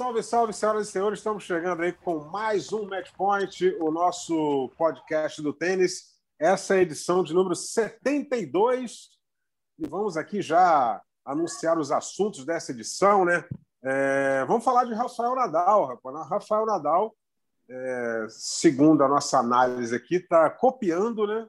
Salve, salve, senhoras e senhores. Estamos chegando aí com mais um Match Point, o nosso podcast do tênis. Essa é a edição de número 72. E vamos aqui já anunciar os assuntos dessa edição, né? É, vamos falar de Rafael Nadal, rapaz. Rafael Nadal, é, segundo a nossa análise aqui, está copiando, né?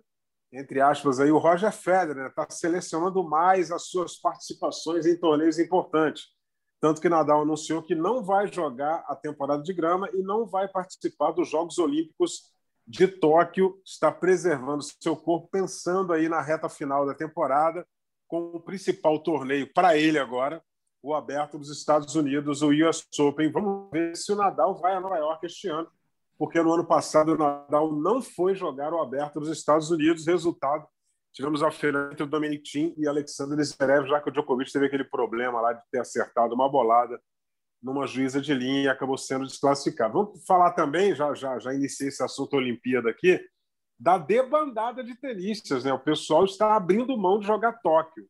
Entre aspas, aí, o Roger Federer, está né? selecionando mais as suas participações em torneios importantes. Tanto que Nadal anunciou que não vai jogar a temporada de grama e não vai participar dos Jogos Olímpicos de Tóquio. Está preservando seu corpo, pensando aí na reta final da temporada, com o principal torneio para ele agora, o aberto dos Estados Unidos, o US Open. Vamos ver se o Nadal vai a Nova York este ano, porque no ano passado o Nadal não foi jogar o aberto dos Estados Unidos. Resultado, Tivemos a final entre o Dominic Thiem e Alexander Zverev, já que o Djokovic teve aquele problema lá de ter acertado uma bolada numa juíza de linha e acabou sendo desclassificado. Vamos falar também, já, já, já iniciei esse assunto Olimpíada aqui, da debandada de tenistas. Né? O pessoal está abrindo mão de jogar Tóquio,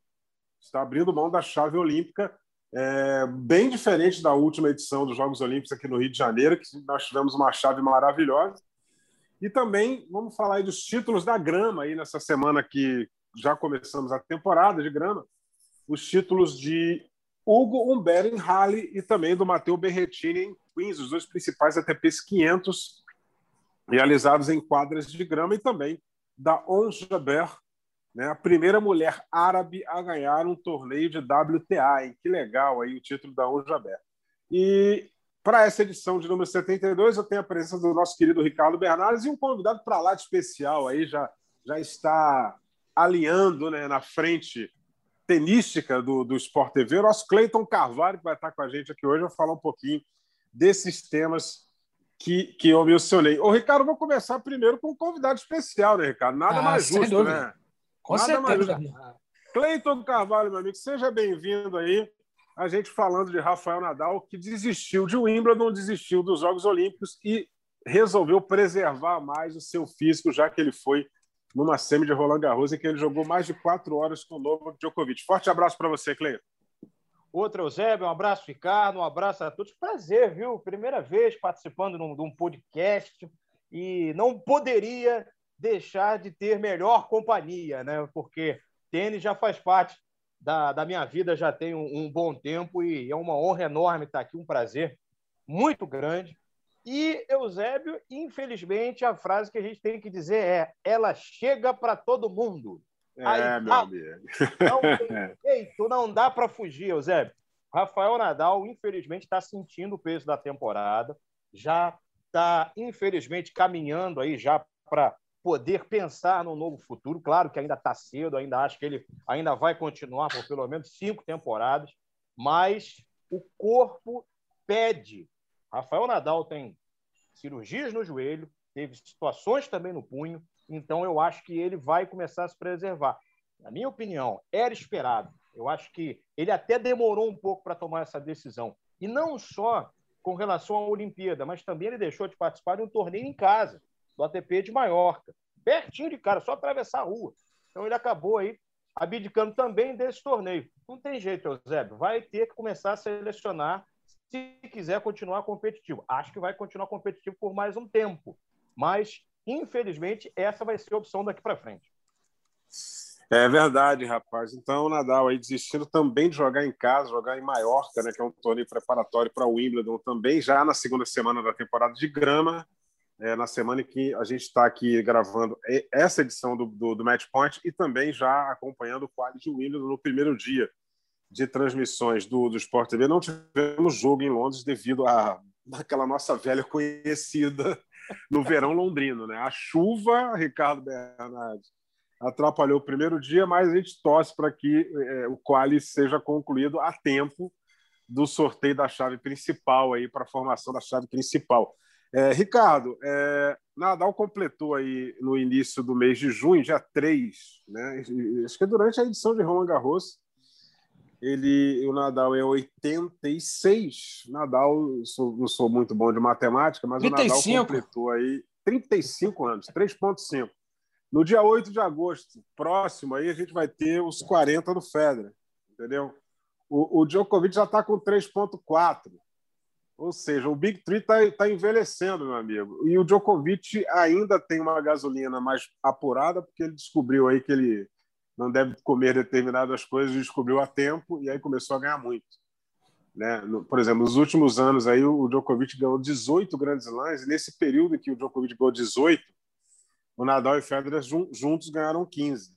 está abrindo mão da chave olímpica, é, bem diferente da última edição dos Jogos Olímpicos aqui no Rio de Janeiro, que nós tivemos uma chave maravilhosa. E também vamos falar aí dos títulos da grama aí nessa semana que já começamos a temporada de grama. Os títulos de Hugo Humbert em Halle e também do Matteo Berrettini em Queens, os dois principais ATPs 500 realizados em quadras de grama e também da Ons Jabeur, né, a primeira mulher árabe a ganhar um torneio de WTA. Hein? Que legal aí o título da Ons Jabeur. E para essa edição de número 72, eu tenho a presença do nosso querido Ricardo Bernardes e um convidado para lá de especial aí, já, já está alinhando né, na frente tenística do, do Sport TV, o nosso Cleiton Carvalho, que vai estar com a gente aqui hoje, vai falar um pouquinho desses temas que, que eu mencionei. Ô, Ricardo, vou começar primeiro com um convidado especial, né, Ricardo? Nada ah, mais justo, dúvida. né? Com Nada certeza. Cleiton Carvalho, meu amigo, seja bem-vindo aí a gente falando de Rafael Nadal, que desistiu de Wimbledon, desistiu dos Jogos Olímpicos e resolveu preservar mais o seu físico, já que ele foi numa semi de Roland Garros, em que ele jogou mais de quatro horas com o Novak Djokovic. Forte abraço para você, Cleio. Outro, Eusébio, um abraço, Ricardo, um abraço a todos. Prazer, viu? Primeira vez participando de um podcast e não poderia deixar de ter melhor companhia, né? Porque tênis já faz parte da, da minha vida já tem um, um, bom tempo e é uma honra enorme estar aqui, um prazer muito grande. E, Eusébio, infelizmente, a frase que a gente tem que dizer é: ela chega para todo mundo. É, Aí, meu amigo. Não tem jeito, não dá para fugir, Eusébio. Rafael Nadal, infelizmente, está sentindo o peso da temporada, já está, infelizmente, caminhando aí já para poder pensar no novo futuro. Claro que ainda está cedo, ainda acho que ele ainda vai continuar por pelo menos cinco temporadas, mas o corpo pede. Rafael Nadal tem cirurgias no joelho, teve situações também no punho, então eu acho que ele vai começar a se preservar. Na minha opinião, era esperado. Eu acho que ele até demorou um pouco para tomar essa decisão. E não só com relação à Olimpíada, mas também ele deixou de participar de um torneio em casa do ATP de Maiorca, pertinho de cara, só atravessar a rua. Então ele acabou aí abdicando também desse torneio. Não tem jeito, Eusébio, vai ter que começar a selecionar se quiser continuar competitivo. Acho que vai continuar competitivo por mais um tempo, mas infelizmente essa vai ser a opção daqui para frente. É verdade, rapaz. Então, o Nadal aí desistindo também de jogar em casa, jogar em Maiorca, né, que é um torneio preparatório para o Wimbledon também, já na segunda semana da temporada de grama é, na semana em que a gente está aqui gravando essa edição do, do, do, Match Point e também já acompanhando o quadro de Wimbledon no primeiro dia de transmissões do, do Sport TV. Não tivemos jogo em Londres devido à aquela nossa velha conhecida no verão londrino, né? A chuva, Ricardo Bernardes, atrapalhou o primeiro dia, mas a gente torce para que é, o quali seja concluído a tempo do sorteio da chave principal aí para a formação da chave principal. É, Ricardo, é, Nadal completou aí no início do mês de junho, dia 3, né? Acho que é durante a edição de Roland Garros. Ele, o Nadal é 86. Nadal, sou, não sou muito bom de matemática, mas 35. o Nadal completou aí 35 anos, 3,5. No dia 8 de agosto, próximo, aí a gente vai ter os 40 do Federer, entendeu? O, o Djokovic já está com 3,4. Ou seja, o Big Three está tá envelhecendo, meu amigo. E o Djokovic ainda tem uma gasolina mais apurada, porque ele descobriu aí que ele não deve comer determinadas coisas, descobriu a tempo e aí começou a ganhar muito. Né? Por exemplo, nos últimos anos aí o Djokovic ganhou 18 grandes lãs e nesse período que o Djokovic ganhou 18, o Nadal e o Federer juntos ganharam 15.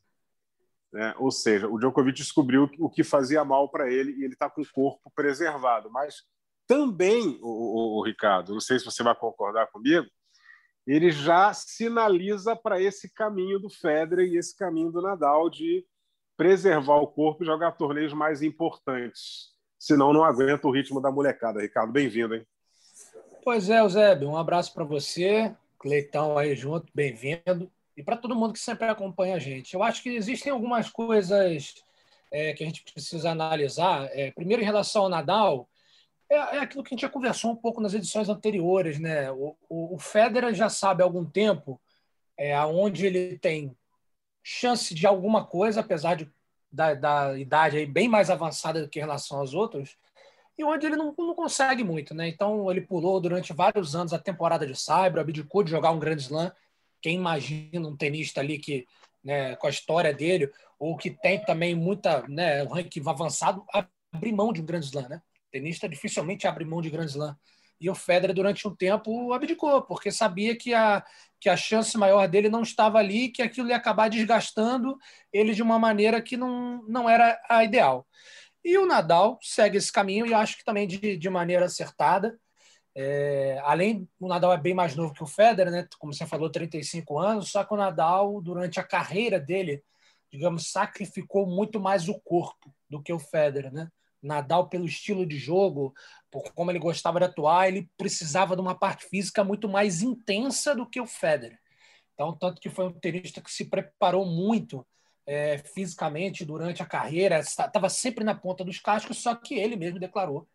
Né? Ou seja, o Djokovic descobriu o que fazia mal para ele e ele está com o corpo preservado. Mas também, o, o, Ricardo, não sei se você vai concordar comigo, ele já sinaliza para esse caminho do Federer e esse caminho do Nadal de preservar o corpo e jogar torneios mais importantes. Senão não aguenta o ritmo da molecada. Ricardo, bem-vindo, hein? Pois é, Eusébio, um abraço para você, Cleitão aí junto, bem-vindo. E para todo mundo que sempre acompanha a gente. Eu acho que existem algumas coisas é, que a gente precisa analisar. É, primeiro, em relação ao Nadal, é, é, aquilo que a gente já conversou um pouco nas edições anteriores, né? O, o, o Federer já sabe há algum tempo é, onde ele tem chance de alguma coisa, apesar de, da, da idade aí bem mais avançada do que em relação aos outros, e onde ele não, não consegue muito, né? Então ele pulou durante vários anos a temporada de Cyber, abdicou de jogar um grande slam. Quem imagina um tenista ali que, né, com a história dele, ou que tem também muita, né, um ranking avançado, abrir mão de um grande slam, né? Tenista dificilmente abre mão de Grand Slam. E o Federer, durante um tempo, abdicou, porque sabia que a, que a chance maior dele não estava ali, que aquilo ia acabar desgastando ele de uma maneira que não, não era a ideal. E o Nadal segue esse caminho e acho que também de, de maneira acertada. É, além, o Nadal é bem mais novo que o Federer, né? como você falou, 35 anos, só que o Nadal, durante a carreira dele, digamos, sacrificou muito mais o corpo do que o Federer, né? Nadal, pelo estilo de jogo, por como ele gostava de atuar, ele precisava de uma parte física muito mais intensa do que o Federer. Então, tanto que foi um tenista que se preparou muito é, fisicamente durante a carreira, estava sempre na ponta dos cascos, só que ele mesmo declarou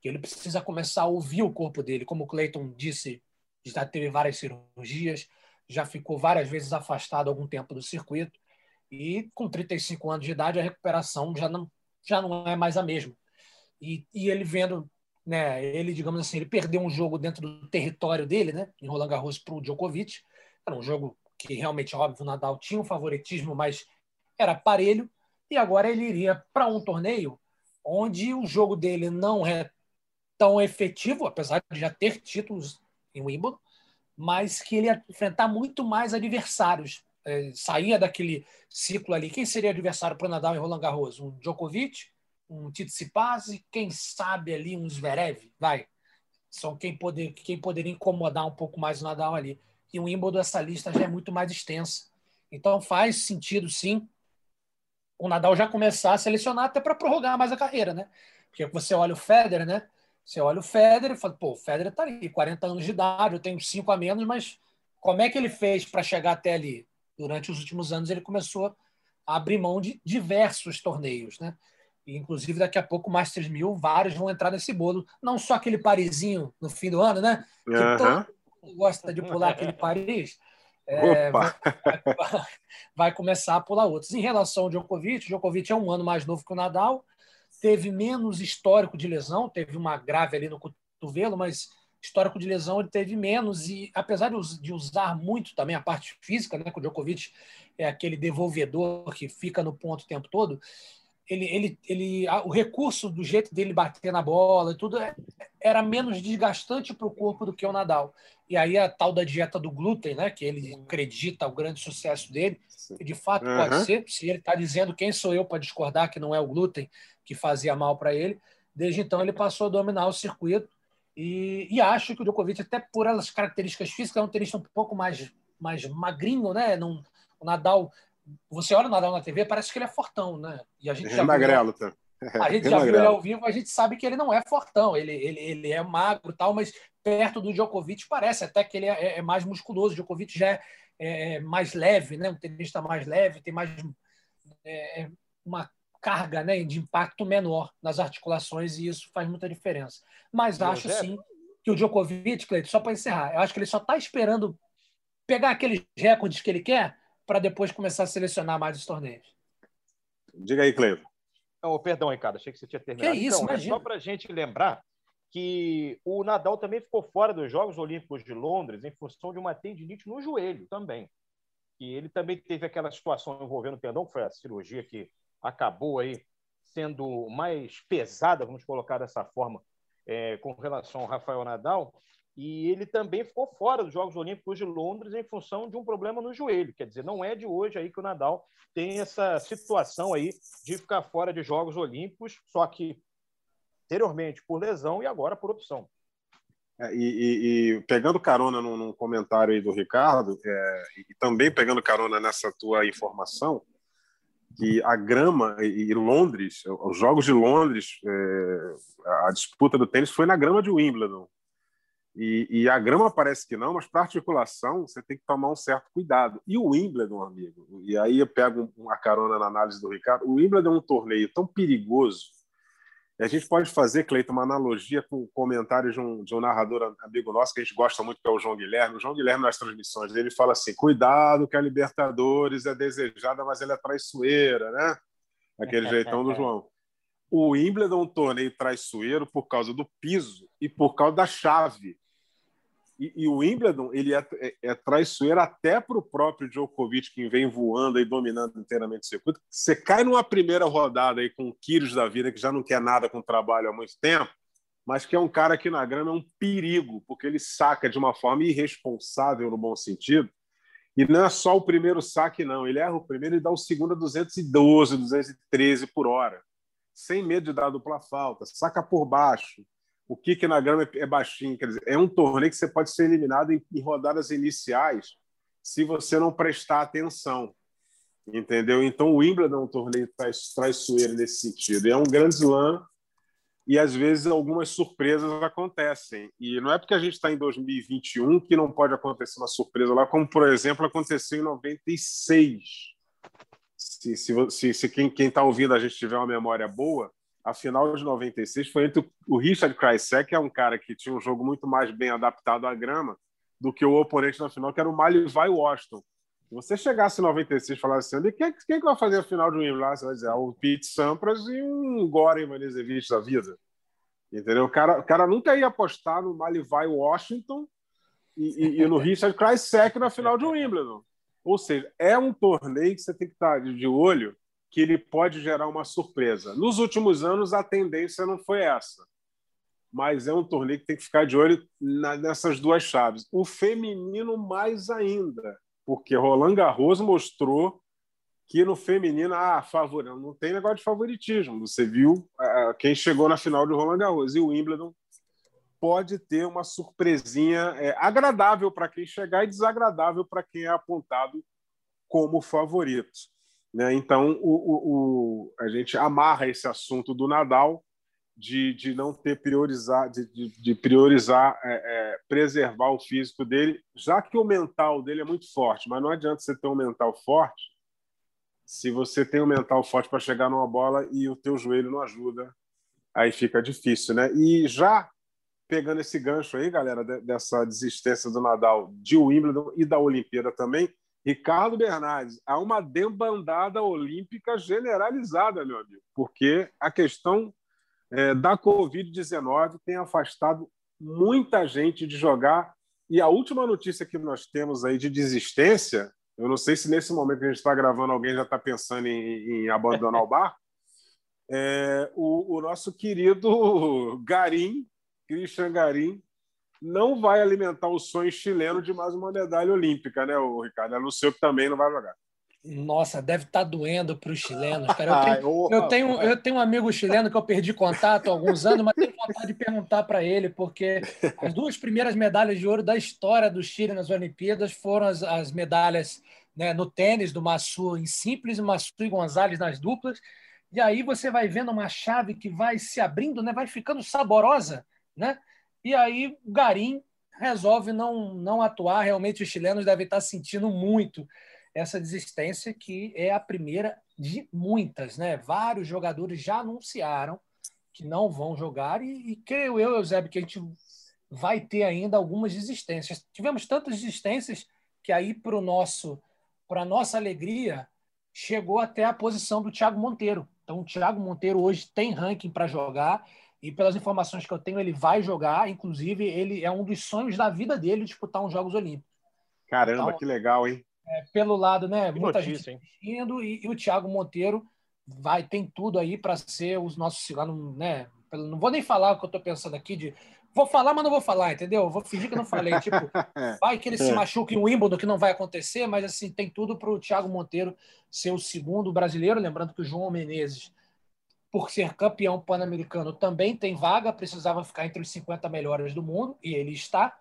que ele precisa começar a ouvir o corpo dele. Como o Clayton disse, já teve várias cirurgias, já ficou várias vezes afastado algum tempo do circuito, e com 35 anos de idade a recuperação já não já não é mais a mesma. E, e ele vendo, né, ele, digamos assim, ele perdeu um jogo dentro do território dele, né, em Roland Garros para o Djokovic. Era um jogo que realmente, óbvio, o Nadal tinha um favoritismo, mas era parelho. E agora ele iria para um torneio onde o jogo dele não é tão efetivo, apesar de já ter títulos em Wimbledon, mas que ele ia enfrentar muito mais adversários é, saía daquele ciclo ali, quem seria adversário para o Nadal em Roland Garros? Um Djokovic, um Tsitsipas e quem sabe ali um Zverev, vai. São quem, poder, quem poderia incomodar um pouco mais o Nadal ali. E o Wimbledon, essa lista já é muito mais extensa. Então faz sentido, sim, o Nadal já começar a selecionar até para prorrogar mais a carreira, né? Porque você olha o Federer, né? Você olha o Federer e fala, pô, o Federer tá ali, 40 anos de idade, eu tenho 5 a menos, mas como é que ele fez para chegar até ali? Durante os últimos anos ele começou a abrir mão de diversos torneios, né? E, inclusive, daqui a pouco, Masters 1000, vários vão entrar nesse bolo. Não só aquele Parisinho no fim do ano, né? Que uhum. todo mundo gosta de pular aquele Paris. É, vai, vai, vai, começar a pular outros. Em relação ao Djokovic, o Djokovic é um ano mais novo que o Nadal, teve menos histórico de lesão, teve uma grave ali no cotovelo, mas histórico de lesão ele teve menos e apesar de usar muito também a parte física, né, que o Djokovic é aquele devolvedor que fica no ponto o tempo todo, ele, ele, ele, o recurso do jeito dele bater na bola e tudo é, era menos desgastante para o corpo do que o Nadal. E aí a tal da dieta do glúten, né, que ele acredita o grande sucesso dele, e de fato uhum. pode ser, se ele está dizendo quem sou eu para discordar que não é o glúten que fazia mal para ele, desde então ele passou a dominar o circuito e, e, acho que o Djokovic, até por as características físicas, é um tenista um pouco mais, mais magrinho, né? Não, o Nadal você olha o Nadal na TV, parece que ele é fortão, né? E a gente é já magrelo, viu, tá? A gente já viu ele ao vivo, a gente sabe que ele não é fortão, ele, ele, ele é magro tal, mas perto do Djokovic parece até que ele é, é mais musculoso. O Djokovic já é, é, mais leve, né? um tenista mais leve, tem mais é, é, uma carga né, de impacto menor nas articulações e isso faz muita diferença. Mas acho sim que o Djokovic, Cleiton, só para encerrar, eu acho que ele só está esperando pegar aqueles recordes que ele quer para depois começar a selecionar mais os torneios. Diga aí, Cleiton. Oh, perdão, Ricardo, achei que você tinha terminado. Que isso, então, é só para a gente lembrar que o Nadal também ficou fora dos Jogos Olímpicos de Londres em função de uma tendinite no joelho também. E ele também teve aquela situação envolvendo o tendão, que foi a cirurgia que acabou aí sendo mais pesada, vamos colocar dessa forma, é, com relação ao Rafael Nadal. E ele também ficou fora dos Jogos Olímpicos de Londres em função de um problema no joelho. Quer dizer, não é de hoje aí que o Nadal tem essa situação aí de ficar fora de Jogos Olímpicos, só que anteriormente por lesão e agora por opção. É, e, e, pegando carona num, num, comentário aí do Ricardo, é, e também pegando carona nessa tua informação, que a grama e Londres, os Jogos de Londres, é, a disputa do tênis foi na grama de Wimbledon. E, e, a grama parece que não, mas para articulação você tem que tomar um certo cuidado. E o Wimbledon, amigo, e aí eu pego uma carona na análise do Ricardo, o Wimbledon é um torneio tão perigoso. A gente pode fazer, Cleiton, uma analogia com o comentário de um, de um narrador amigo nosso que a gente gosta muito, que é o João Guilherme. O João Guilherme, nas transmissões dele, fala assim: cuidado que a Libertadores é desejada, mas ela é traiçoeira, né? Aquele jeitão do João o Wimbledon é um torneio traiçoeiro por causa do piso e por causa da chave. E, e o Wimbledon ele é, é, é traiçoeiro até para o próprio Djokovic, que vem voando e dominando inteiramente o circuito. Você cai numa primeira rodada aí com o Kyrgios da vida, que já não quer nada com trabalho há muito tempo, mas que é um cara que na grama é um perigo, porque ele saca de uma forma irresponsável, no bom sentido, e não é só o primeiro saque, não. Ele erra o primeiro e dá o segundo a 212, 213 por hora sem medo de dar dupla falta, saca por baixo. O kick na grama é baixinho, quer dizer, é um torneio que você pode ser eliminado em, em rodadas iniciais se você não prestar atenção. Entendeu? Então o Wimbledon é um torneio traiçoeiro nesse sentido. É um grande slam e às vezes algumas surpresas acontecem. E não é porque a gente está em 2021 que não pode acontecer uma surpresa lá, como por exemplo aconteceu em 96 se, se, se, se quem está ouvindo a gente tiver uma memória boa, a final de 96 foi entre o Richard Krajicek, que é um cara que tinha um jogo muito mais bem adaptado à grama, do que o oponente na final, que era o Malivai Washington. Se você chegasse em 96 e falasse assim, quem, quem que vai fazer a final de Wimbledon? Você vai dizer, ah, o Pete Sampras e um Goran Ivanisevic da vida. Entendeu? O cara, o cara nunca ia apostar no Malivai Washington e, e, e no Richard Krajicek na final de Wimbledon. Ou seja, é um torneio que você tem que estar de olho que ele pode gerar uma surpresa. Nos últimos anos, a tendência não foi essa. Mas é um torneio que tem que ficar de olho nessas duas chaves. O feminino, mais ainda, porque Roland Garros mostrou que no feminino, ah, favor, não tem negócio de favoritismo. Você viu ah, quem chegou na final de Roland Garros e o Wimbledon pode ter uma surpresinha é, agradável para quem chegar e desagradável para quem é apontado como favorito. Né? Então, o, o, o, a gente amarra esse assunto do Nadal de, de não ter priorizar, de, de, priorizar, é, é, preservar o físico dele, já que o mental dele é muito forte, mas não adianta você ter um mental forte se você tem um mental forte para chegar numa bola e o teu joelho não ajuda, aí fica difícil, né? E já pegando esse gancho aí, galera, dessa desistência do Nadal de Wimbledon e da Olimpíada também, Ricardo Bernardes, há uma debandada olímpica generalizada, meu amigo, porque a questão é, da Covid-19 tem afastado muita gente de jogar. E a última notícia que nós temos aí de desistência, eu não sei se nesse momento que a gente está gravando alguém já está pensando em, em, abandonar o bar, é, o, o nosso querido Garim Christian Garim não vai alimentar o sonho chileno de mais uma medalha olímpica, né, o Ricardo? Anunciou que também não vai jogar. Nossa, deve estar tá doendo para os chilenos. Cara. Eu, tenho, eu, tenho, eu tenho um amigo chileno que eu perdi contato há alguns anos, mas tenho vontade de perguntar para ele, porque as duas primeiras medalhas de ouro da história do Chile nas Olimpíadas foram as, as medalhas né, no tênis do Massu em simples, Massu e Gonzalez nas duplas. E aí você vai vendo uma chave que vai se abrindo, né, vai ficando saborosa, né? E aí Garim resolve não, não atuar. Realmente os chilenos devem estar sentindo muito essa desistência, que é a primeira de muitas. Né? Vários jogadores já anunciaram que não vão jogar, e, e creio eu, Eusébio, que a gente vai ter ainda algumas desistências. Tivemos tantas desistências que aí, para o nosso para nossa alegria, chegou até a posição do Thiago Monteiro. Então, o Thiago Monteiro hoje tem ranking para jogar e pelas informações que eu tenho, ele vai jogar. Inclusive, ele é um dos sonhos da vida dele disputar uns Jogos Olímpicos. Caramba, então, que legal, hein? É, pelo lado, né? Que muita notícia, gente indo e, e, o Thiago Monteiro vai tem tudo aí para ser os nossos, né? Não vou nem falar o que eu estou pensando aqui de vou falar, mas não vou falar, entendeu? Vou fingir que não falei. Tipo, vai que ele se é. machuque em Wimbledon, que não vai acontecer, mas assim, tem tudo para o Thiago Monteiro ser o segundo brasileiro. Lembrando que o João Menezes por ser campeão pan-americano, também tem vaga, precisava ficar entre os 50 melhores do mundo, e ele está.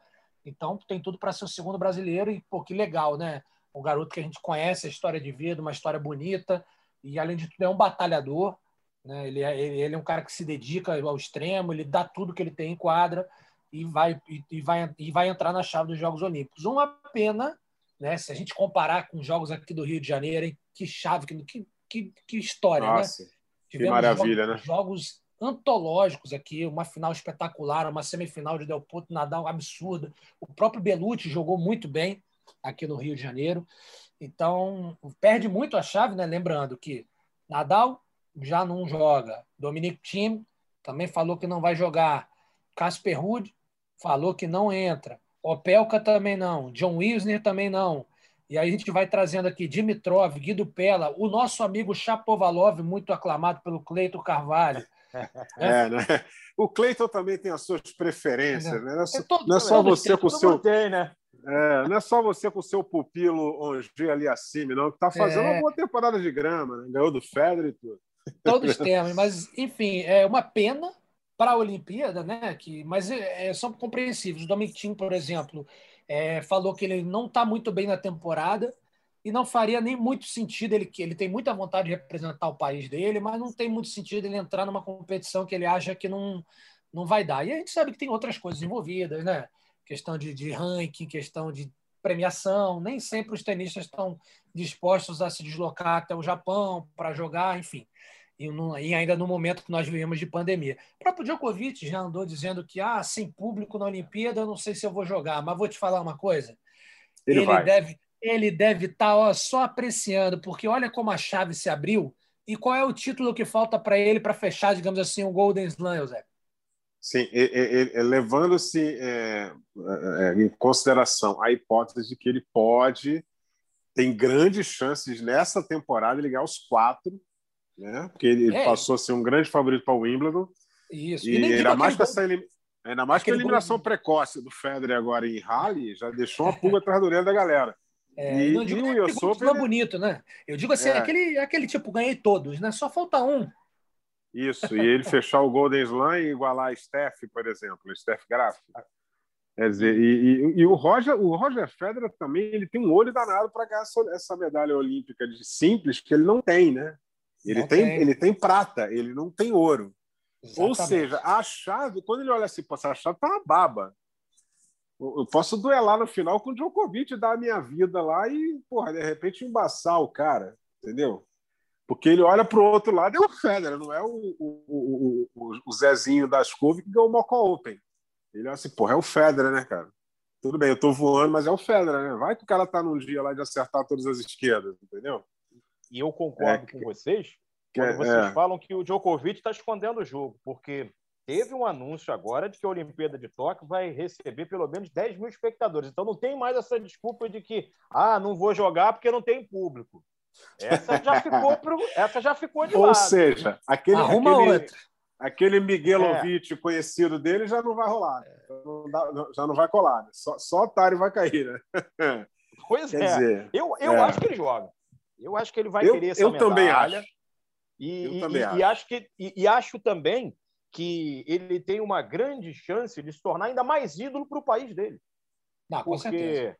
Então, tem tudo para ser o segundo brasileiro, e pô, que legal, né? Um garoto que a gente conhece, a história de vida, uma história bonita, e além de tudo, é um batalhador. Né? Ele, é, ele é um cara que se dedica ao extremo, ele dá tudo que ele tem em quadra e vai, e, e vai, e vai entrar na chave dos Jogos Olímpicos. Uma pena, né? Se a gente comparar com os Jogos aqui do Rio de Janeiro, hein? que chave, que, que, que história, né? Nossa. né? Tivemos que maravilha, jogos, né? jogos antológicos aqui, uma final espetacular, uma semifinal de Del Potro Nadal absurda. O próprio Belucci jogou muito bem aqui no Rio de Janeiro. Então, perde muito a chave, né? Lembrando que Nadal já não joga. Dominic Thiem também falou que não vai jogar. Casper Ruud falou que não entra. Opelka também não. John Wisner também não. E aí a gente vai trazendo aqui Dimitrov, Guido Pella, o nosso amigo Chapovalov, muito aclamado pelo Cleiton Carvalho. É, né? O Cleiton também tem as suas preferências, é. né? Não é só, é não é só você com o seu. Tem, né? É, não é só você com o seu pupilo Ongi ali acima, não, que está fazendo é. uma boa temporada de grama, né? ganhou do Federer e tudo. Todos temos, mas enfim, é uma pena para a Olimpíada, né? Que, mas é, são compreensíveis. O Dominic por exemplo, é, falou que ele não está muito bem na temporada e não faria nem muito sentido ele que ele tem muita vontade de representar o país dele, mas não tem muito sentido ele entrar numa competição que ele acha que não não vai dar. E a gente sabe que tem outras coisas envolvidas, né? Questão de, de ranking, questão de premiação. Nem sempre os tenistas estão dispostos a se deslocar até o Japão para jogar, enfim e, no, e, ainda no momento que nós vivemos de pandemia. O próprio Djokovic já andou dizendo que ah, sem público na Olimpíada, eu não sei se eu vou jogar, mas vou te falar uma coisa. Ele, ele deve ele deve estar tá, só apreciando, porque olha como a chave se abriu e qual é o título que falta para ele para fechar, digamos assim, o Golden Slam, José? Sim, levando-se é, é, em consideração a hipótese de que ele pode, tem grandes chances nessa temporada de ganhar os quatro né? Porque ele é. passou a ser um grande favorito para o Wimbledon. Isso. E, e ainda mais com essa elim... ainda mais com a eliminação gol... precoce do Federer agora em Rally, já deixou uma pulga atrás do orelha da galera. É, e, não digo e o Open ele... bonito, né? Eu digo assim, é. aquele, aquele tipo, ganhei todos, né? Só falta um. Isso, e ele fechar o Golden Slam e igualar a Steph, por exemplo, Steph Graf. Quer dizer, e, e, e, o Roger, o Roger Federer também, ele tem um olho danado para ganhar essa medalha olímpica de simples que ele não tem, né? Ele tem, tem, ele tem prata, ele não tem ouro. Exatamente. Ou seja, a chave, quando ele olha assim, essa chave tá uma baba. Eu posso duelar no final com o Djokovic, dar a minha vida lá e, porra, de repente embaçar o cara, entendeu? Porque ele olha para o outro lado, é o Federer, não é o, o, o, o Zezinho das Couve que ganhou o Moco Open. Ele olha assim, porra, é o Federer, né, cara? Tudo bem, eu tô voando, mas é o Federer, né? Vai que o cara tá num dia lá de acertar todas as esquerdas, entendeu? E eu concordo é, com vocês quando vocês é. falam que o Djokovic está escondendo o jogo, porque teve um anúncio agora de que a Olimpíada de Tóquio vai receber pelo menos 10 mil espectadores. Então não tem mais essa desculpa de que ah, não vou jogar porque não tem público. Essa já ficou, pro... essa já ficou de Ou lado. seja, aquele, Arruma aquele, outra. aquele Miguelovic é. conhecido dele já não vai rolar. Né? Não dá, já não vai colar. Né? Só, só otário vai cair. Né? Pois Quer é. Dizer, eu eu é. acho que ele joga. Eu acho que ele vai eu, querer essa eu medalha. Também acho. E, eu também e, acho. E, acho que, e, e, acho também que ele tem uma grande chance de se tornar ainda mais ídolo para o país dele. Não, com porque, certeza.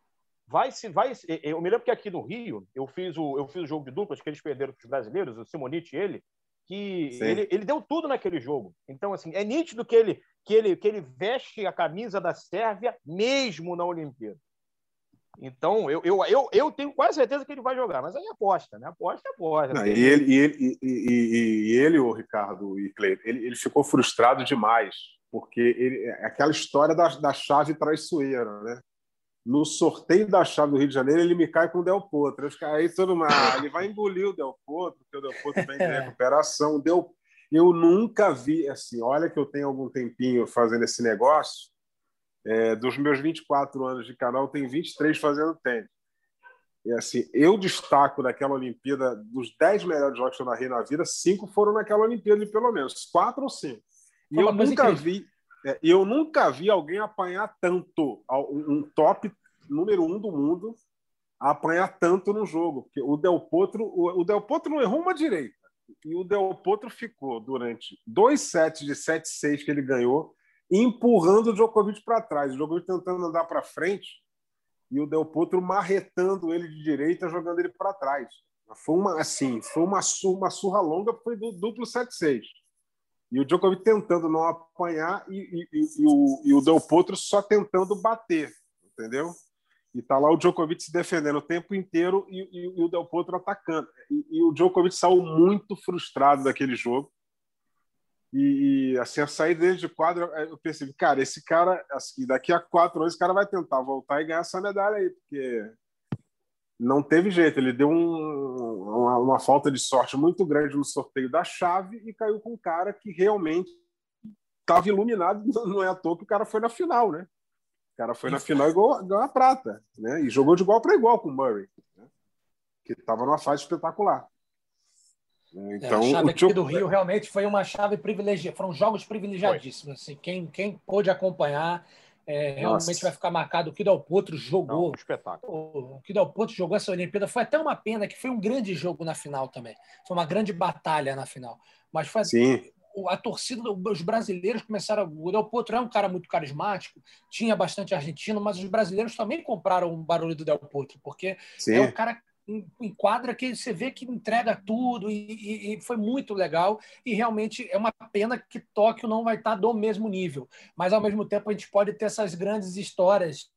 vai se vai eu me lembro que aqui no Rio eu fiz o eu fiz o jogo de duplas que eles perderam para os brasileiros o Simonite e ele que ele, ele deu tudo naquele jogo então assim é nítido que ele que ele que ele veste a camisa da Sérvia mesmo na Olimpíada então eu, eu, eu, eu tenho quase certeza que ele vai jogar mas aí aposta né aposta é aposta Não, e ele e ele e, e, e ele o Ricardo e Cleiton ele, ele ficou frustrado demais porque ele, é aquela história da, da chave traiçoeira né no sorteio da chave do Rio de Janeiro, ele me cai com o Del Potro. Eu aí todo mundo, ah, ele vai engolir o Del Potro, porque o Del Potro vem de é. recuperação. Del... Eu nunca vi, assim, olha que eu tenho algum tempinho fazendo esse negócio. É, dos meus 24 anos de canal, tem 23 fazendo tênis. E assim, eu destaco naquela Olimpíada, dos 10 melhores jogos que eu narrei na vida, cinco foram naquela Olimpíada, pelo menos, quatro ou cinco. E eu nunca vi é, eu nunca vi alguém apanhar tanto, um top número um do mundo, apanhar tanto no jogo. Porque o Del Potro, o, Del Potro não errou uma direita. E o Del Potro ficou durante dois sets de 7-6 que ele ganhou, empurrando o Djokovic para trás. O Djokovic tentando andar para frente e o Del Potro marretando ele de direita, jogando ele para trás. Foi uma assim, foi uma, uma surra longa, foi do duplo 7-6. E o Djokovic tentando não apanhar e, e, e, o, e o Del Potro só tentando bater, entendeu? E tá lá o Djokovic se defendendo o tempo inteiro e, o Del Potro atacando. E, o Djokovic saiu muito frustrado daquele jogo. E, assim, a saída dele de quadro, eu percebi, cara, esse cara, assim, daqui a quatro anos, esse cara vai tentar voltar e ganhar essa medalha aí, porque não teve jeito. Ele deu um, uma, uma, falta de sorte muito grande no sorteio da chave e caiu com um cara que realmente estava iluminado. Não é à toa que o cara foi na final, né? O cara foi na final igual, igual a prata, né? E jogou de igual para igual com o Murray, né? que estava numa fase espetacular. Então, é, a chave aqui Tio... do Rio realmente foi uma chave privilegiada. Foram jogos privilegiadíssimos. Assim, quem, quem pôde acompanhar é, realmente vai ficar marcado. O que Del Potro jogou. Não, um espetáculo. O que Del Potro jogou essa Olimpíada foi até uma pena que foi um grande jogo na final também. Foi uma grande batalha na final. Mas foi Sim. a torcida, os brasileiros começaram. O Del Potro é um cara muito carismático, tinha bastante argentino, mas os brasileiros também compraram o barulho do Del Potro, porque Sim. é um cara enquadra que você vê que entrega tudo e, e, foi muito legal. E realmente é uma pena que Tóquio não vai estar do mesmo nível, mas ao mesmo tempo a gente pode ter essas grandes histórias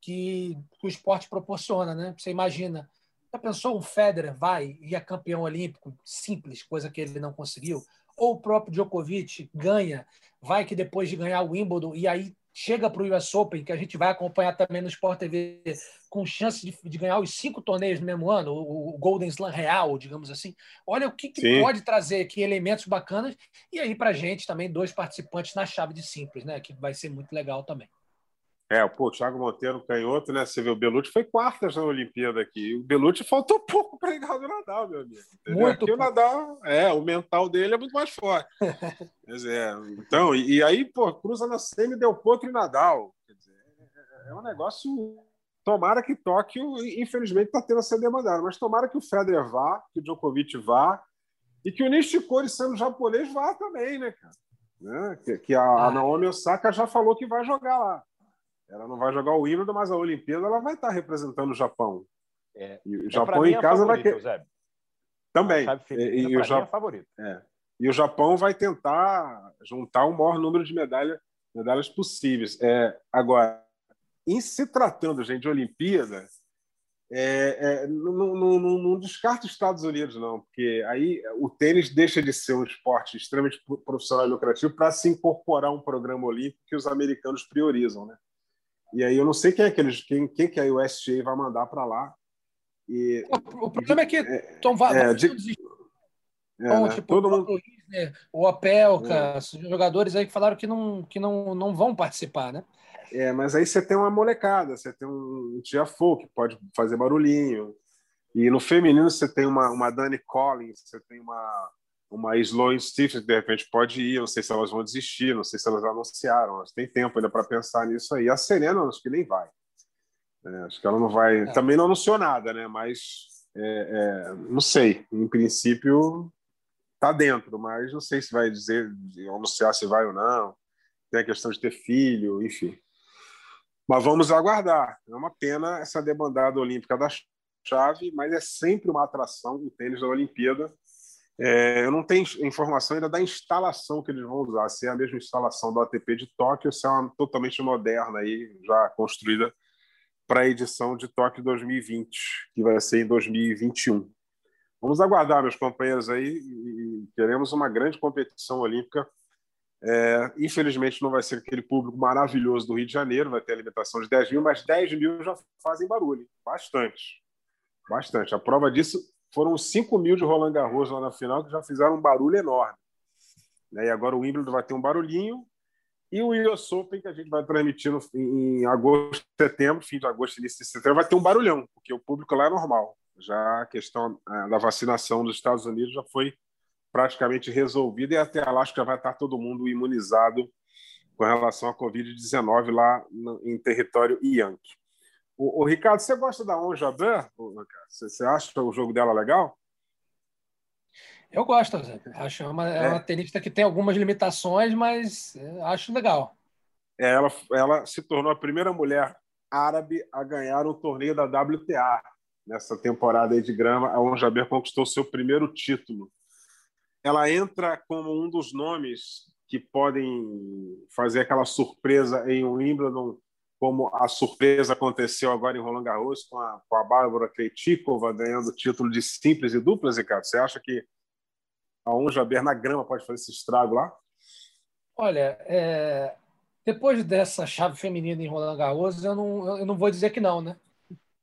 que, que o esporte proporciona, né? Você imagina, já pensou um Federer vai e é campeão olímpico, simples, coisa que ele não conseguiu, ou o próprio Djokovic ganha, vai que depois de ganhar o Wimbledon e aí chega para o US Open, que a gente vai acompanhar também no Sport TV, com chance de, de ganhar os cinco torneios no mesmo ano, o, o Golden Slam real, digamos assim. Olha o que, que pode trazer aqui elementos bacanas. E aí, para a gente, também dois participantes na chave de simples, né? Que vai ser muito legal também. É, pô, o Thiago Monteiro canhoto, né? Você vê, o Belucci foi quartas na Olimpíada aqui. O Belucci faltou pouco para ligar do Nadal, meu amigo. Entendeu? Muito aqui o Nadal, é, o mental dele é muito mais forte. Quer dizer, então, e, e, aí, pô, cruza na semi, deu potro e Nadal. Quer dizer, é, é um negócio. Tomara que Tóquio, infelizmente, está tendo a ser demandado, mas tomara que o Federer vá, que o Djokovic vá, e que o Nishikori, sendo japonês, vá também, né, cara? Né? Que, que a, a ah. Naomi Osaka já falou que vai jogar lá. Ela não vai jogar o híbrido, mas a Olimpíada ela vai estar representando o Japão. É, e o é Japão é em casa vai querer. Também. E, e o Japão é, é E o Japão vai tentar juntar o maior número de medalha, medalhas possíveis. É, agora, em se tratando, gente, de Olimpíada, é, é, não, não, não, não descarta os Estados Unidos, não, porque aí o tênis deixa de ser um esporte extremamente profissional e lucrativo para se incorporar a um programa olímpico que os americanos priorizam, né? E aí eu não sei quem é que eles, quem, quem que a USGA vai mandar para lá. E, o, o, problema é que é, Tom vai, é, de, é, Bom, né? tipo, Todo o mundo... o Apelka, é. jogadores aí que falaram que não, que não, não vão participar, né? É, mas aí você tem uma molecada, você tem um Tiafoe que pode fazer barulhinho. E no feminino você tem uma, uma Dani Collins, você tem uma, uma Sloan Stephens, de repente pode ir, não sei se elas vão desistir, não sei se elas anunciaram, elas têm tempo ainda para pensar nisso aí. A Serena, acho que nem vai. É, acho que ela não vai. É. Também não anunciou nada, né? Mas é, é não sei. Em princípio, tá dentro, mas não sei se vai dizer, anunciar se vai ou não. Tem a questão de ter filho, enfim. Mas vamos aguardar. É uma pena essa debandada olímpica da chave, mas é sempre uma atração o tênis da Olimpíada. É, eu não tenho informação ainda da instalação que eles vão usar, se é a mesma instalação do ATP de Tóquio, se é uma totalmente moderna aí, já construída para a edição de Tóquio 2020, que vai ser em 2021. Vamos aguardar, meus companheiros aí, e queremos uma grande competição olímpica. É, infelizmente não vai ser aquele público maravilhoso do Rio de Janeiro, vai ter a limitação de 10 mil, mas 10 mil já fazem barulho, bastante. Bastante. A prova disso foram os 5 mil de Roland Garros lá na final, que já fizeram um barulho enorme. Né? E agora o Wimbledon vai ter um barulhinho, e o US Open, que a gente vai transmitir no, em agosto, setembro, fim de agosto, início de setembro, vai ter um barulhão, porque o público lá é normal. Já a questão é, da vacinação dos Estados Unidos já foi praticamente resolvida e até lá acho que já vai estar todo mundo imunizado com relação à Covid-19 lá no, em território Yankee. O, o, Ricardo, você gosta da On Jabeur? Você, você acha o jogo dela legal? Eu gosto, Zé. Acho uma, é. uma tenista que tem algumas limitações, mas acho legal. É, ela, ela se tornou a primeira mulher árabe a ganhar um torneio da WTA nessa temporada de grama. A On Jabeur conquistou seu primeiro título. Ela entra como um dos nomes que podem fazer aquela surpresa em Wimbledon como a surpresa aconteceu agora em Roland Garros com a, com a Bárbara Krejcikova ganhando o título de simples e duplas, Ricardo? Você acha que a Onjaber na grama pode fazer esse estrago lá? Olha, é... depois dessa chave feminina em Roland Garros, eu não, eu não vou dizer que não, né?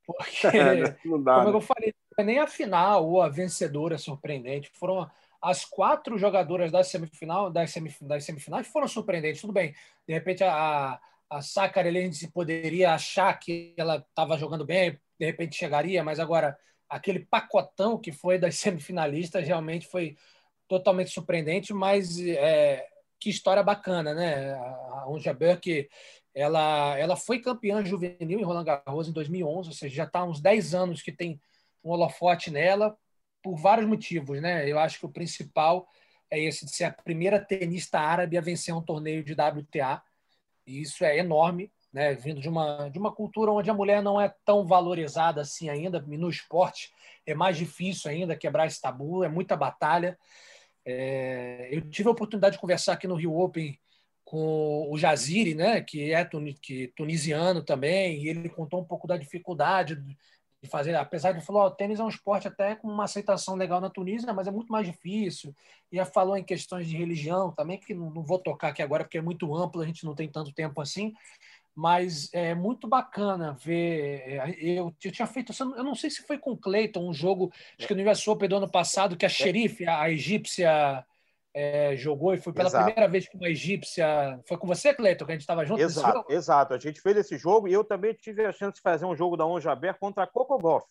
Porque, é, não dá, como né? eu falei, nem a final ou a vencedora surpreendente. Foram as quatro jogadoras da semifinal, das, semif das semifinais foram surpreendentes. Tudo bem, de repente a a Sakari, a gente poderia achar que ela estava jogando bem, de repente chegaria, mas agora aquele pacotão que foi das semifinalistas realmente foi totalmente surpreendente, mas é, que história bacana, né? A Onja Burke, ela, ela foi campeã juvenil em Roland Garros em 2011, ou seja, já está há uns 10 anos que tem um holofote nela, por vários motivos, né? Eu acho que o principal é esse de ser a primeira tenista árabe a vencer um torneio de WTA, e isso é enorme, né? vindo de uma, de uma cultura onde a mulher não é tão valorizada assim ainda, no esporte é mais difícil ainda quebrar esse tabu, é muita batalha. É, eu tive a oportunidade de conversar aqui no Rio Open com o Jaziri, né, que é que, tunisiano também, e ele contou um pouco da dificuldade de fazer, apesar de falar, o tênis é um esporte até com uma aceitação legal na Tunísia, mas é muito mais difícil. E falou em questões de religião também, que não, não, vou tocar aqui agora porque é muito amplo, a gente não tem tanto tempo assim. Mas é muito bacana ver. É, eu, eu tinha feito, eu não sei se foi com o Cleiton, um jogo, acho que no US Open do ano passado, que a xerife, a egípcia é, jogou e foi pela exato. primeira vez que uma egípcia. Foi com você, Cleiton, que a gente estava junto? Exato, exato. A gente fez esse jogo e eu também tive a chance de fazer um jogo da Onjaber contra a Coco Golf,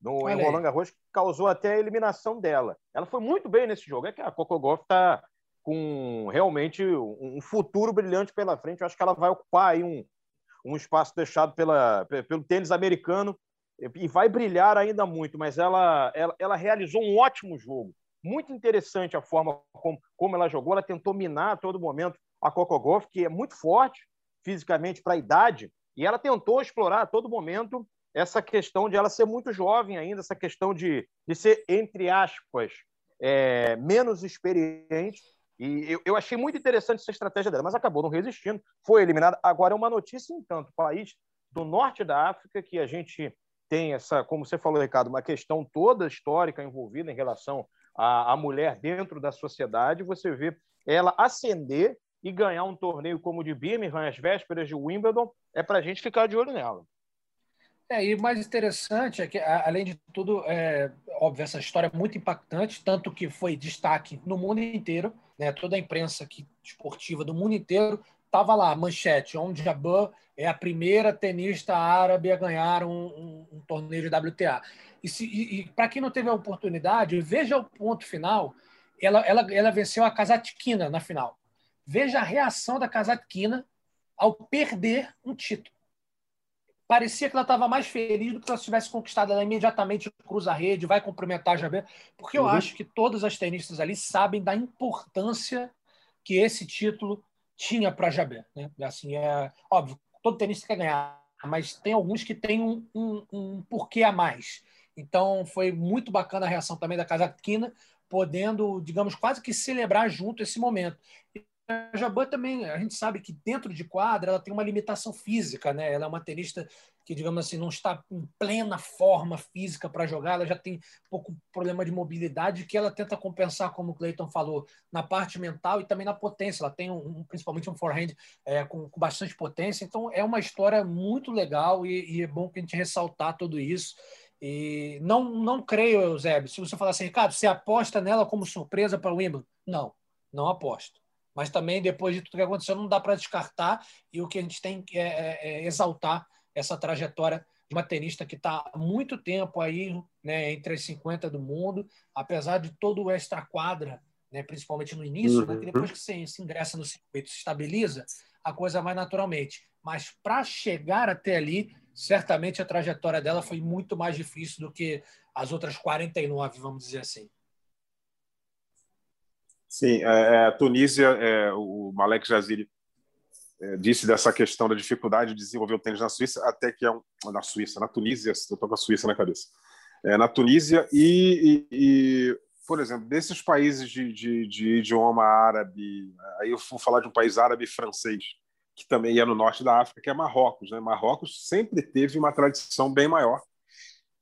no, em Roland Garros, que causou até a eliminação dela. Ela foi muito bem nesse jogo. É que a Coco Golf está com realmente um futuro brilhante pela frente. Eu acho que ela vai ocupar aí um, um espaço deixado pela, pelo tênis americano e vai brilhar ainda muito, mas ela, ela, ela realizou um ótimo jogo muito interessante a forma como, como ela jogou. Ela tentou minar a todo momento a Coco Golf, que é muito forte fisicamente para a idade, e ela tentou explorar a todo momento essa questão de ela ser muito jovem ainda, essa questão de, de ser, entre aspas, é, menos experiente. E eu, eu, achei muito interessante essa estratégia dela, mas acabou não resistindo, foi eliminada. Agora é uma notícia, entanto, país do norte da África, que a gente tem essa, como você falou, Ricardo, uma questão toda histórica envolvida em relação a, a mulher dentro da sociedade, você vê ela ascender e ganhar um torneio como o de Birmingham, às vésperas de Wimbledon, é para a gente ficar de olho nela. É, e o mais interessante é que, além de tudo, é, óbvio, essa história é muito impactante, tanto que foi destaque no mundo inteiro, né? toda a imprensa aqui, esportiva do mundo inteiro estava lá, manchete, onde Jabbar é a primeira tenista árabe a ganhar um, um, um torneio de WTA. E, e, e para quem não teve a oportunidade, veja o ponto final. Ela, ela, ela venceu a Kazatkina na final. Veja a reação da Kazatkina ao perder um título. Parecia que ela estava mais feliz do que se ela tivesse conquistado. Ela imediatamente cruza a rede, vai cumprimentar a Jabber, porque eu uhum. acho que todas as tenistas ali sabem da importância que esse título tinha para Jabé. Né? Assim, é, óbvio, todo tenista quer ganhar, mas tem alguns que têm um, um, um porquê a mais. Então, foi muito bacana a reação também da Kazakhina, podendo, digamos, quase que celebrar junto esse momento. A Jabba também, a gente sabe que dentro de quadra ela tem uma limitação física, né? Ela é uma tenista que, digamos assim, não está em plena forma física para jogar, ela já tem um pouco problema de mobilidade que ela tenta compensar, como o Clayton falou, na parte mental e também na potência. Ela tem um, principalmente um forehand é, com, com, bastante potência, então é uma história muito legal e, e é bom que a gente ressaltar tudo isso. E não, não creio, Eusébio, se você falar assim, Ricardo, você aposta nela como surpresa para o Wimbledon? Não, não aposto. Mas também, depois de tudo que aconteceu, não dá para descartar. E o que a gente tem que é, é, é exaltar essa trajetória de uma tenista que está há muito tempo aí, né, entre as 50 do mundo, apesar de todo o extra-quadra, né, principalmente no início, uhum. né, que depois que você se ingressa no circuito, se estabiliza, a coisa vai naturalmente. Mas para chegar até ali, certamente a trajetória dela foi muito mais difícil do que as outras 49, vamos dizer assim. Sim, é, é, a Tunísia, é, o Malek Jaziri é, disse dessa questão da dificuldade de desenvolver o tênis na Suíça, até que é um, na Suíça, na Tunísia, eu estou com a Suíça na cabeça. É, na Tunísia e, e, e, por exemplo, desses países de, de, de, idioma árabe, aí eu vou falar de um país árabe francês, que também é no norte da África, que é Marrocos. Né? Marrocos sempre teve uma tradição bem maior,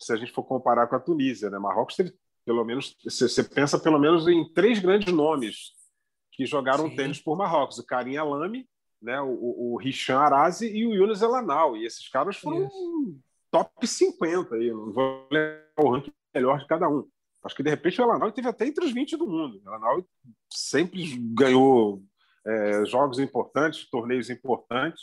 se a gente for comparar com a Tunísia. Né? Marrocos teve pelo menos você pensa pelo menos em três grandes nomes que jogaram Sim. tênis por Marrocos: o Karim Alami, né, o, o Hisham Arazi e o Yunus Elanal. E esses caras foram Isso. top 50 aí. Não vou lembrar o ranking melhor de cada um. Acho que de repente o Elanal teve até entre os 20 do mundo. O Elanal sempre ganhou é, jogos importantes, torneios importantes.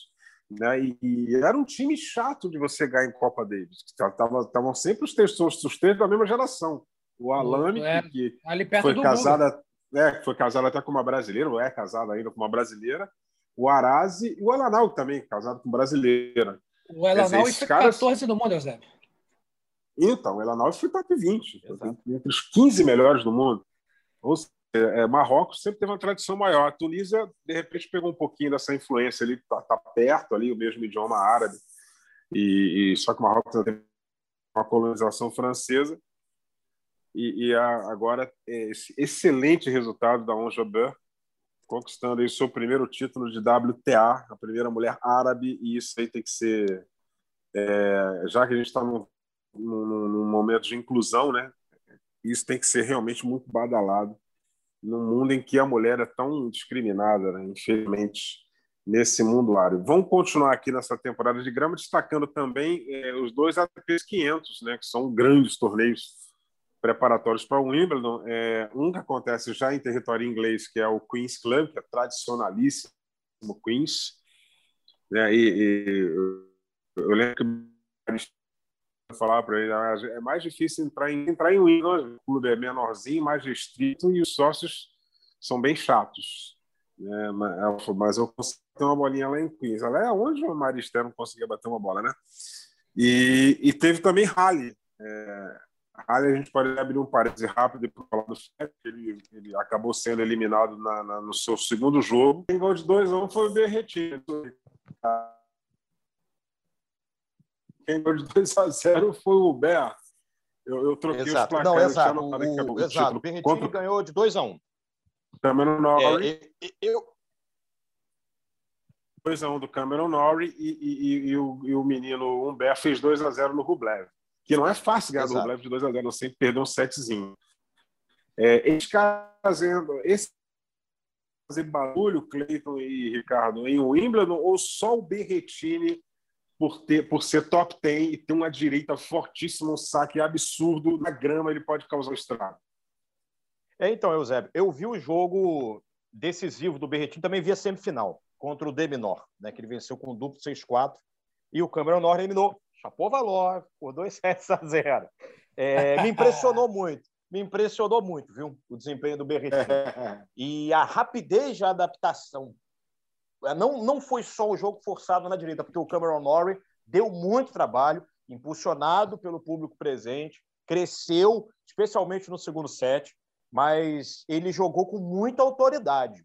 Né? E, e, era um time chato de você ganhar em Copa Davis. Estavam sempre os três, os três da mesma geração o Alane, é, que, foi casada, é, foi casado até com uma brasileira, ou é casado ainda com uma brasileira, o Arazi e o Elanal também, casado com brasileira. O Elanal foi caras... 14 do mundo, Eusébio. Então, o Elanal foi top 20, entre os 15 melhores do mundo. Ou seja, é, Marrocos sempre teve uma tradição maior. A Tunísia, de repente, pegou um pouquinho dessa influência ali, tá, tá perto ali, o mesmo idioma árabe. E, e só que o Marrocos tem uma colonização francesa e, e a, agora é, esse excelente resultado da Onja conquistando aí seu primeiro título de WTA, a primeira mulher árabe, e isso aí tem que ser, é, já que a gente está num, num, num, momento de inclusão, né? Isso tem que ser realmente muito badalado num mundo em que a mulher é tão discriminada, né? infelizmente, nesse mundo árabe. Vamos continuar aqui nessa temporada de grama, destacando também é, os dois ATP 500, né? Que são grandes torneios preparatórios para o Wimbledon. É, um que acontece já em território inglês, que é o Queen's Club, que é tradicionalíssimo Queen's. Né? E, e eu lembro que falar para ele, ah, é mais difícil entrar em, entrar em Wimbledon, o clube é menorzinho, mais restrito, e os sócios são bem chatos. Né? Mas eu consegui ter uma bolinha lá em Queens. Ela é onde o Maristero não conseguia bater uma bola, né? E, e teve também rally. É, Aí a gente pode abrir um parêntese rápido para falar do Fed, ele, ele acabou sendo eliminado na, na, no seu segundo jogo. Quem ganhou de 2 a 1 um foi o Berretini. Quem ganhou de 2 a 0 foi o Ber. Eu, eu troquei exato. os placares. Não, exato. O, o, exato. O Berretini Contra... ganhou de 2 a 1 um. Cameron Norrie. É, eu... 2 a 1 um do Cameron Norrie e, e, e, e, o, e o menino Humbert fez 2 a 0 no Rublev que não é fácil ganhar Exato. do Rublev de 2 a 0 sempre perder um setzinho. É, caras fazendo esse fazer barulho, Cleiton e Ricardo, em Wimbledon, ou só o Berretini por, ter, por ser top 10 e ter uma direita fortíssima, um saque absurdo na grama, ele pode causar um estrago. É, então, Eusébio, eu vi o jogo decisivo do Berretini, também vi a semifinal contra o Deminor, né, que ele venceu com duplo 6-4, e o Cameron Norrie eliminou Chapovalov por 2 sets a 0. É, me impressionou muito, me impressionou muito, viu? O desempenho do Berrettini. e a rapidez de adaptação. É, não, não foi só o jogo forçado na direita, porque o Cameron Norrie deu muito trabalho, impulsionado pelo público presente, cresceu, especialmente no segundo set, mas ele jogou com muita autoridade.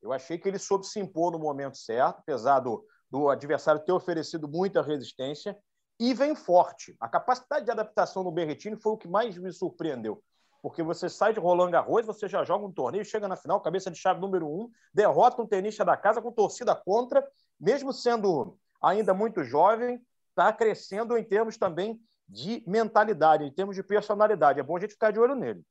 Eu achei que ele soube se impor no momento certo, apesar do, do adversário ter oferecido muita resistência e vem forte. A capacidade de adaptação do Berretini foi o que mais me surpreendeu. Porque você sai de Roland Garros, você já joga um torneio, chega na final, cabeça de chave número um, derrota um tenista da casa com torcida contra, mesmo sendo ainda muito jovem, está crescendo em termos também de mentalidade, em termos de personalidade. É bom a gente ficar de olho nele.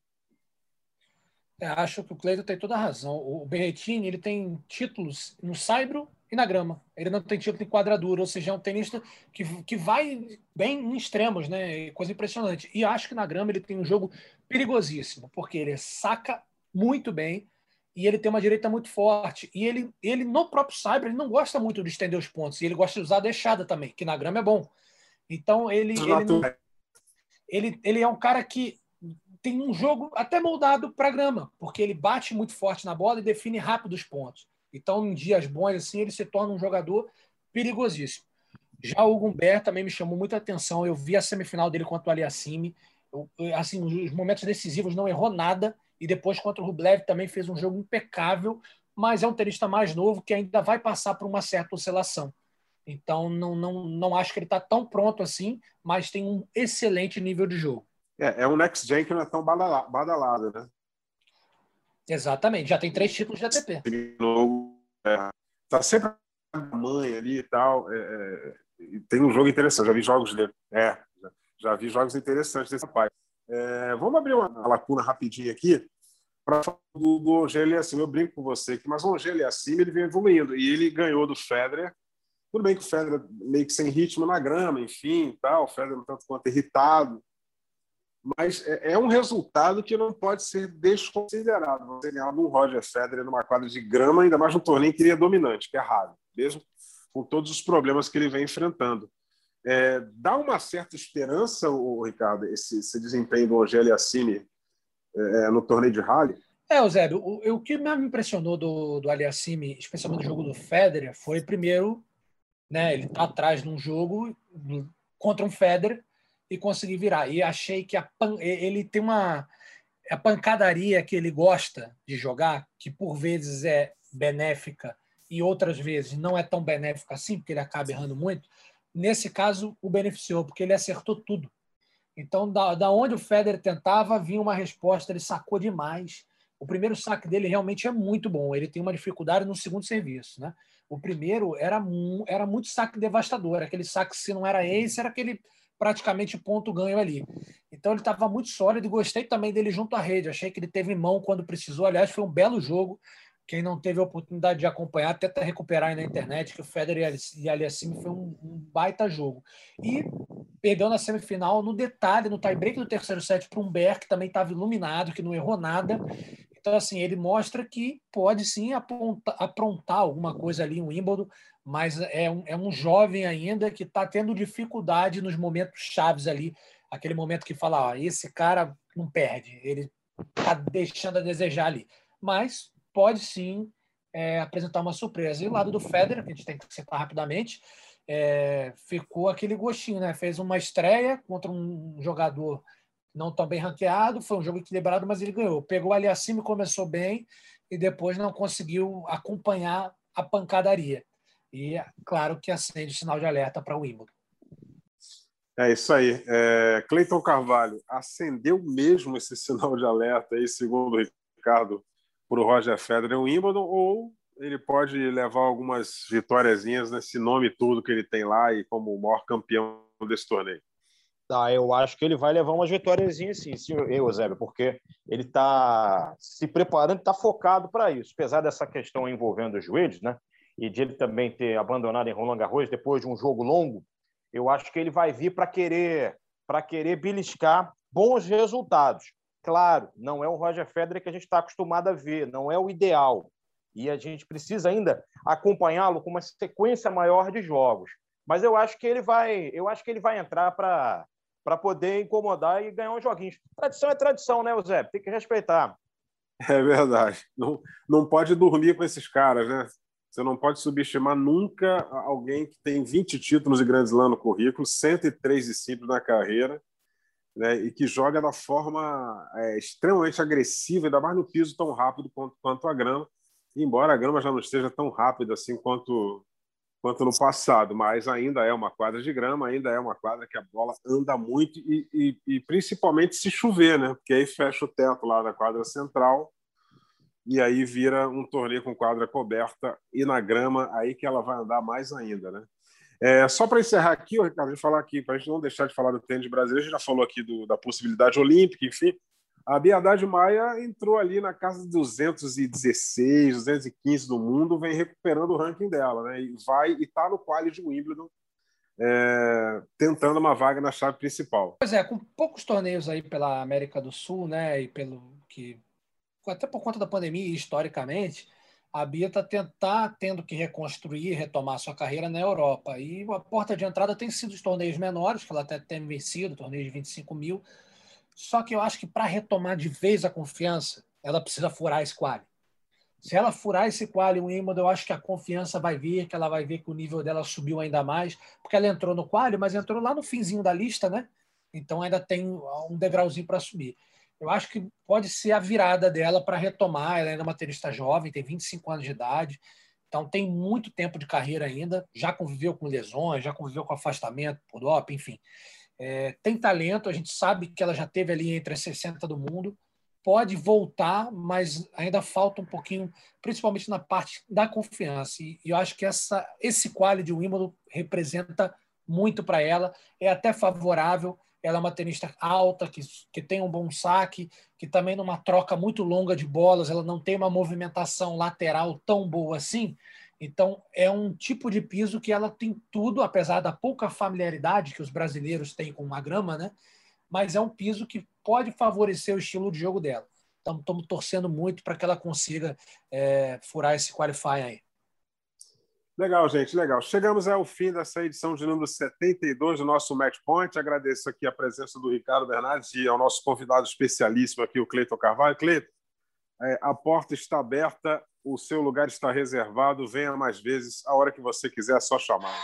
É, acho que o Cleiton tem toda a razão. O Berretini ele tem títulos no saibro e na grama. Ele não tem título em quadradura, ou seja, é um tenista que, que vai bem em extremos, né? Coisa impressionante. E acho que na grama ele tem um jogo perigosíssimo, porque ele saca muito bem e ele tem uma direita muito forte. E ele, ele no próprio saibro, ele não gosta muito de estender os pontos, e ele gosta de usar a deixada também, que na grama é bom. Então ele ele, não, ele, ele é um cara que tem um jogo até moldado para grama, porque ele bate muito forte na bola e define rápido os pontos. Então, em dias bons assim, ele se torna um jogador perigosíssimo. Já o Humbert também me chamou muita atenção. Eu vi a semifinal dele contra o Aliassime. assim, os momentos decisivos não errou nada. E depois contra o Rublev também fez um jogo impecável. Mas é um tenista mais novo que ainda vai passar por uma certa oscilação. Então, não, não, não acho que ele está tão pronto assim, mas tem um excelente nível de jogo. É, é um next gen que não é tão badalado, né? Exatamente, já tem três títulos de ATP. É, tá sempre a mãe ali e tal. É, é, tem um jogo interessante, já vi jogos dele. É, já, já vi jogos interessantes desse rapaz. É, vamos abrir uma, lacuna rapidinho aqui para falar do, do Angel assim. Eu brinco com você aqui, mas o Angel assim ele vem evoluindo e ele ganhou do Federer. Tudo bem que o Federer meio que sem ritmo na grama, enfim, tal. O Federer tanto quanto irritado mas é, é, um resultado que não pode ser desconsiderado. Você ganhar um Roger Federer numa quadra de grama, ainda mais num torneio que ele é dominante, que é raro, mesmo com todos os problemas que ele vem enfrentando. É, dá uma certa esperança, o Ricardo, esse, esse desempenho do Angeli Assini é, é, no torneio de rally? É, Eusébio, o, o que me impressionou do, do Aliassime, especialmente no jogo do Federer, foi primeiro, né, ele tá atrás num jogo contra um Federer e consegui virar. E achei que pan... ele tem uma a pancadaria que ele gosta de jogar, que por vezes é benéfica e outras vezes não é tão benéfica assim, porque ele acaba errando muito. Nesse caso, o beneficiou, porque ele acertou tudo. Então, da, da onde o Federer tentava, vinha uma resposta, ele sacou demais. O primeiro saque dele realmente é muito bom. Ele tem uma dificuldade no segundo serviço. Né? O primeiro era, era muito saque devastador. Aquele saque, se não era esse, era aquele praticamente ponto ganho ali. Então ele estava muito sólido e gostei também dele junto à rede. Achei que ele teve mão quando precisou. Aliás, foi um belo jogo. Quem não teve a oportunidade de acompanhar, tenta recuperar aí na internet, que o Federer e Aliassime foi um, um, baita jogo. E perdeu na semifinal, no detalhe, no tie-break do terceiro set para um Ber, que também estava iluminado, que não errou nada. Então, assim, ele mostra que pode sim apontar, aprontar alguma coisa ali em Wimbledon, mas é um, é um jovem ainda que está tendo dificuldade nos momentos chaves ali, aquele momento que fala, ó, esse cara não perde, ele está deixando a desejar ali. Mas pode sim é, apresentar uma surpresa. E o lado do Federer, que a gente tem que citar rapidamente, é, ficou aquele gostinho, né? Fez uma estreia contra um jogador não tão bem ranqueado, foi um jogo equilibrado, mas ele ganhou. Pegou ali acima e começou bem, e depois não conseguiu acompanhar a pancadaria. E claro que acende o sinal de alerta para o Wimbledon. É isso aí. É, Cleiton Carvalho, acendeu mesmo esse sinal de alerta aí, segundo o Ricardo, para o Roger Federer o Wimbledon, ou ele pode levar algumas vitóriazinhas nesse nome todo que ele tem lá e como o maior campeão desse torneio? Tá, eu acho que ele vai levar umas vitóriazinhas sim, sim, Eusébio, porque ele está se preparando, está focado para isso. Apesar dessa questão envolvendo os joelhos, né? E de ele também ter abandonado em Roland Garros depois de um jogo longo, eu acho que ele vai vir para querer para querer beliscar bons resultados. Claro, não é o Roger Federer que a gente está acostumado a ver, não é o ideal. E a gente precisa ainda acompanhá-lo com uma sequência maior de jogos. Mas eu acho que ele vai, eu acho que ele vai entrar para para poder incomodar e ganhar uns joguinhos. Tradição é tradição, né, Zé? Tem que respeitar. É verdade. Não, não pode dormir com esses caras, né? Você não pode subestimar nunca alguém que tem 20 títulos de Grand Slam no currículo, 103 de simples na carreira, né, e que joga da forma é, extremamente agressiva, ainda mais no piso tão rápido quanto, quanto a grama, embora a grama já não esteja tão rápida assim quanto, quanto no passado, mas ainda é uma quadra de grama, ainda é uma quadra que a bola anda muito e, e, e principalmente se chover, né? Porque aí fecha o teto lá da quadra central e aí vira um torneio com quadra coberta e na grama aí que ela vai andar mais ainda, né? É, só para encerrar aqui, Ricardo, de falar aqui, para a gente não deixar de falar do tênis brasileiro, a gente já falou aqui do, da possibilidade olímpica, enfim, a Biadade Maia entrou ali na casa de 216, 215 do mundo, vem recuperando o ranking dela, né? E vai e está no quali de Wimbledon, é, tentando uma vaga na chave principal. Pois é, com poucos torneios aí pela América do Sul, né? E pelo que até por conta da pandemia historicamente, a Bia está tá tendo que reconstruir, retomar sua carreira na Europa. E a porta de entrada tem sido os torneios menores, que ela até tem vencido, torneios de 25 mil, só que eu acho que para retomar de vez a confiança, ela precisa furar esse quali. Se ela furar esse quali, o Wimbledon, eu acho que a confiança vai vir, que ela vai ver que o nível dela subiu ainda mais, porque ela entrou no quali, mas entrou lá no finzinho da lista, né? Então ainda tem um degrauzinho para subir. Eu acho que pode ser a virada dela para retomar. Ela ainda é uma tenista jovem, tem 25 anos de idade, então tem muito tempo de carreira ainda. Já conviveu com lesões, já conviveu com afastamento por doping, enfim. É, tem talento, a gente sabe que ela já teve ali entre as 60 do mundo, pode voltar, mas ainda falta um pouquinho, principalmente na parte da confiança. E, e eu acho que essa, esse quali de Wimbledon representa muito para ela, é até favorável. Ela é uma tenista alta, que, que tem um bom saque, que também numa troca muito longa de bolas, ela não tem uma movimentação lateral tão boa assim. Então, é um tipo de piso que ela tem tudo, apesar da pouca familiaridade que os brasileiros têm com a grama, né? Mas é um piso que pode favorecer o estilo de jogo dela. Então, estamos torcendo muito para que ela consiga é, furar esse qualify aí. Legal, gente, legal. Chegamos ao fim dessa edição de número 72 do nosso Match Point. Agradeço aqui a presença do Ricardo Bernardes e ao nosso convidado especialíssimo aqui, o Cleiton Carvalho. Cleiton, é, a porta está aberta o seu lugar está reservado. Venha mais vezes, a hora que você quiser, é só chamar.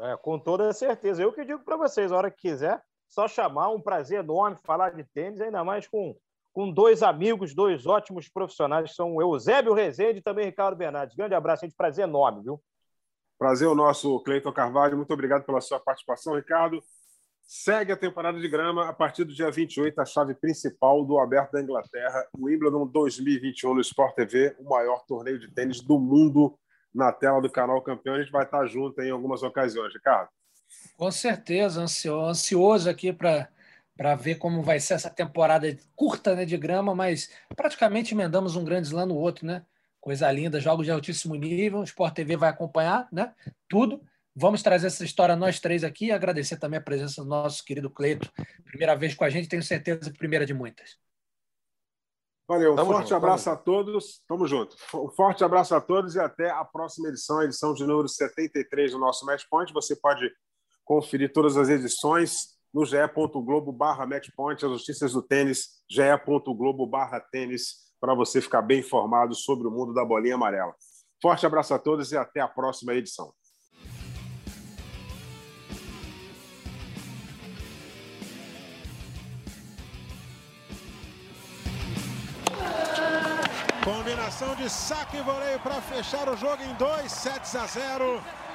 É, com toda certeza. Eu que digo para vocês, a hora que quiser, só chamar. Um prazer enorme falar de tênis, ainda mais com, com dois amigos, dois ótimos profissionais, que são o Eusébio Rezende e também Ricardo Bernardes. Grande abraço, gente. Prazer enorme, viu? Prazer o nosso, Cleiton Carvalho. Muito obrigado pela sua participação, Ricardo. Segue a temporada de grama a partir do dia 28, a chave principal do Aberto da Inglaterra, o Wimbledon 2021 no Sport TV, o maior torneio de tênis do mundo na tela do canal Campeão. A gente vai estar junto em algumas ocasiões, Ricardo. Com certeza, ansioso aqui para para ver como vai ser essa temporada curta né, de grama, mas praticamente emendamos um grande slam no outro, né? Coisa linda, jogos de altíssimo nível, o Sport TV vai acompanhar, né? Tudo. Vamos trazer essa história nós três aqui e agradecer também a presença do nosso querido Cleito. Primeira vez com a gente, tenho certeza que primeira de muitas. Valeu, um tamo forte junto, abraço tamo. a todos. Tamo junto. Um forte abraço a todos e até a próxima edição, a edição de número 73 do nosso Matchpoint. Você pode conferir todas as edições no ge.globo barra Matchpoint, as notícias do tênis, ge.globo barra tênis, para você ficar bem informado sobre o mundo da bolinha amarela. Forte abraço a todos e até a próxima edição. Combinação de saque e voleio para fechar o jogo em 2 sets a 0.